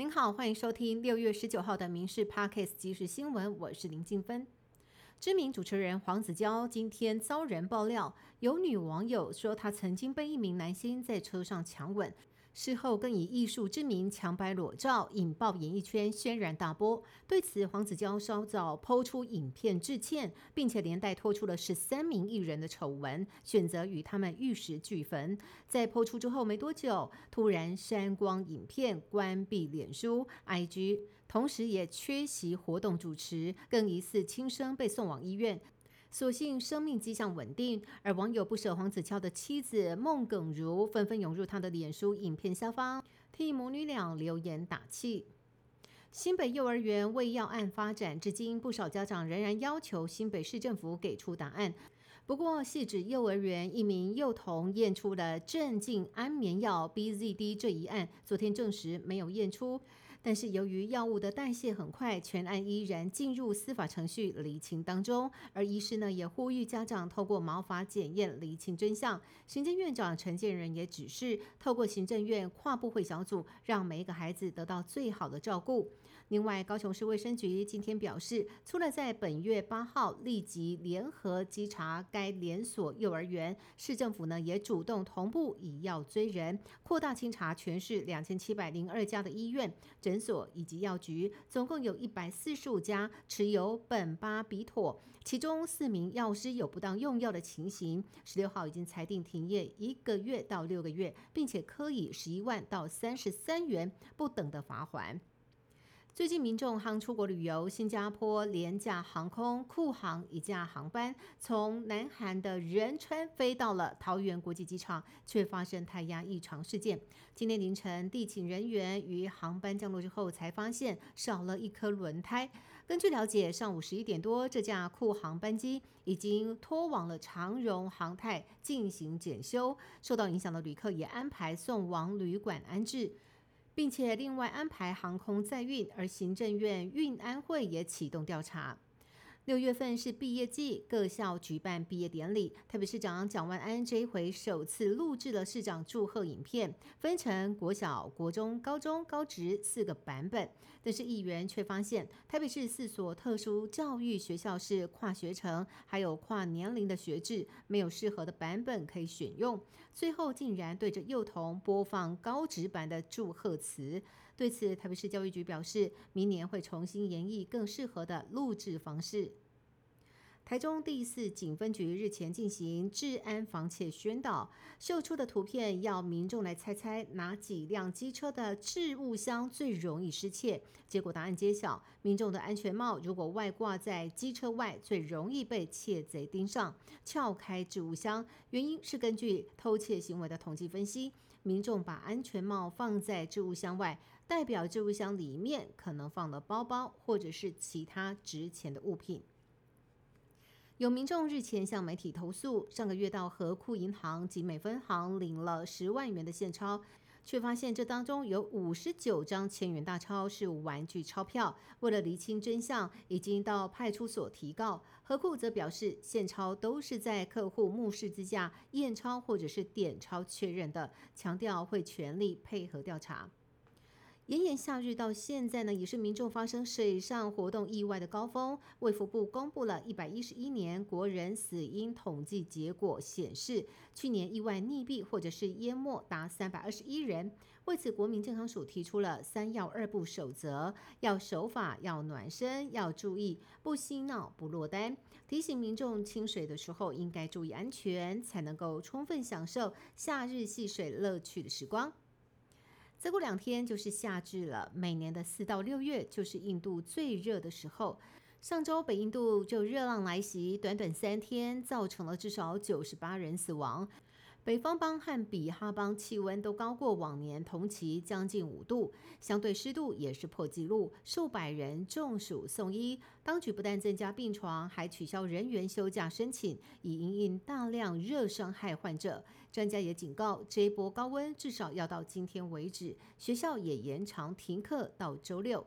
您好，欢迎收听六月十九号的《民事 Parkes 即时新闻》，我是林静芬。知名主持人黄子佼今天遭人爆料，有女网友说她曾经被一名男星在车上强吻。事后更以艺术之名强拍裸照，引爆演艺圈，轩然大波。对此，黄子佼稍早抛出影片致歉，并且连带拖出了十三名艺人的丑闻，选择与他们玉石俱焚。在抛出之后没多久，突然删光影片，关闭脸书、IG，同时也缺席活动主持，更疑似轻生被送往医院。所幸生命迹象稳定，而网友不舍黄子佼的妻子孟耿如纷纷涌入他的脸书影片下方，替母女俩留言打气。新北幼儿园为要案发展至今，不少家长仍然要求新北市政府给出答案。不过，系指幼儿园一名幼童验出了镇静安眠药 BZD 这一案，昨天证实没有验出。但是由于药物的代谢很快，全案依然进入司法程序厘清当中。而医师呢也呼吁家长透过毛发检验厘清真相。行政院长陈建仁也指示，透过行政院跨部会小组，让每一个孩子得到最好的照顾。另外，高雄市卫生局今天表示，除了在本月八号立即联合稽查该连锁幼儿园，市政府呢也主动同步以药追人，扩大清查全市两千七百零二家的医院。诊所以及药局总共有一百四十五家持有苯巴比妥，其中四名药师有不当用药的情形。十六号已经裁定停业一个月到六个月，并且科以十一万到三十三元不等的罚款。最近民众航出国旅游，新加坡廉价航空库航一架航班从南韩的仁川飞到了桃园国际机场，却发生胎压异常事件。今天凌晨，地勤人员于航班降落之后才发现少了一颗轮胎。根据了解，上午十一点多，这架库航班机已经拖往了长荣航太进行检修，受到影响的旅客也安排送往旅馆安置。并且另外安排航空载运，而行政院运安会也启动调查。六月份是毕业季，各校举办毕业典礼。特别市长蒋万安这一回首次录制了市长祝贺影片，分成国小、国中、高中、高职四个版本。但是议员却发现，台北市四所特殊教育学校是跨学程，还有跨年龄的学制，没有适合的版本可以选用。最后竟然对着幼童播放高职版的祝贺词。对此，台北市教育局表示，明年会重新研议更适合的录制方式。台中第四警分局日前进行治安防窃宣导，秀出的图片要民众来猜猜哪几辆机车的置物箱最容易失窃。结果答案揭晓，民众的安全帽如果外挂在机车外，最容易被窃贼盯上，撬开置物箱。原因是根据偷窃行为的统计分析，民众把安全帽放在置物箱外，代表置物箱里面可能放了包包或者是其他值钱的物品。有民众日前向媒体投诉，上个月到河库银行集美分行领了十万元的现钞，却发现这当中有五十九张千元大钞是玩具钞票。为了厘清真相，已经到派出所提告。何库则表示，现钞都是在客户目视之下验钞或者是点钞确认的，强调会全力配合调查。炎炎夏日到现在呢，也是民众发生水上活动意外的高峰。卫福部公布了一百一十一年国人死因统计结果，显示去年意外溺毙或者是淹没达三百二十一人。为此，国民健康署提出了三要二不守则：要守法，要暖身，要注意不嬉闹、不落单。提醒民众清水的时候应该注意安全，才能够充分享受夏日戏水乐趣的时光。再过两天就是夏至了，每年的四到六月就是印度最热的时候。上周北印度就热浪来袭，短短三天造成了至少九十八人死亡。北方邦和比哈邦气温都高过往年同期将近五度，相对湿度也是破纪录，数百人中暑送医。当局不但增加病床，还取消人员休假申请，以应应大量热伤害患者。专家也警告，这一波高温至少要到今天为止，学校也延长停课到周六。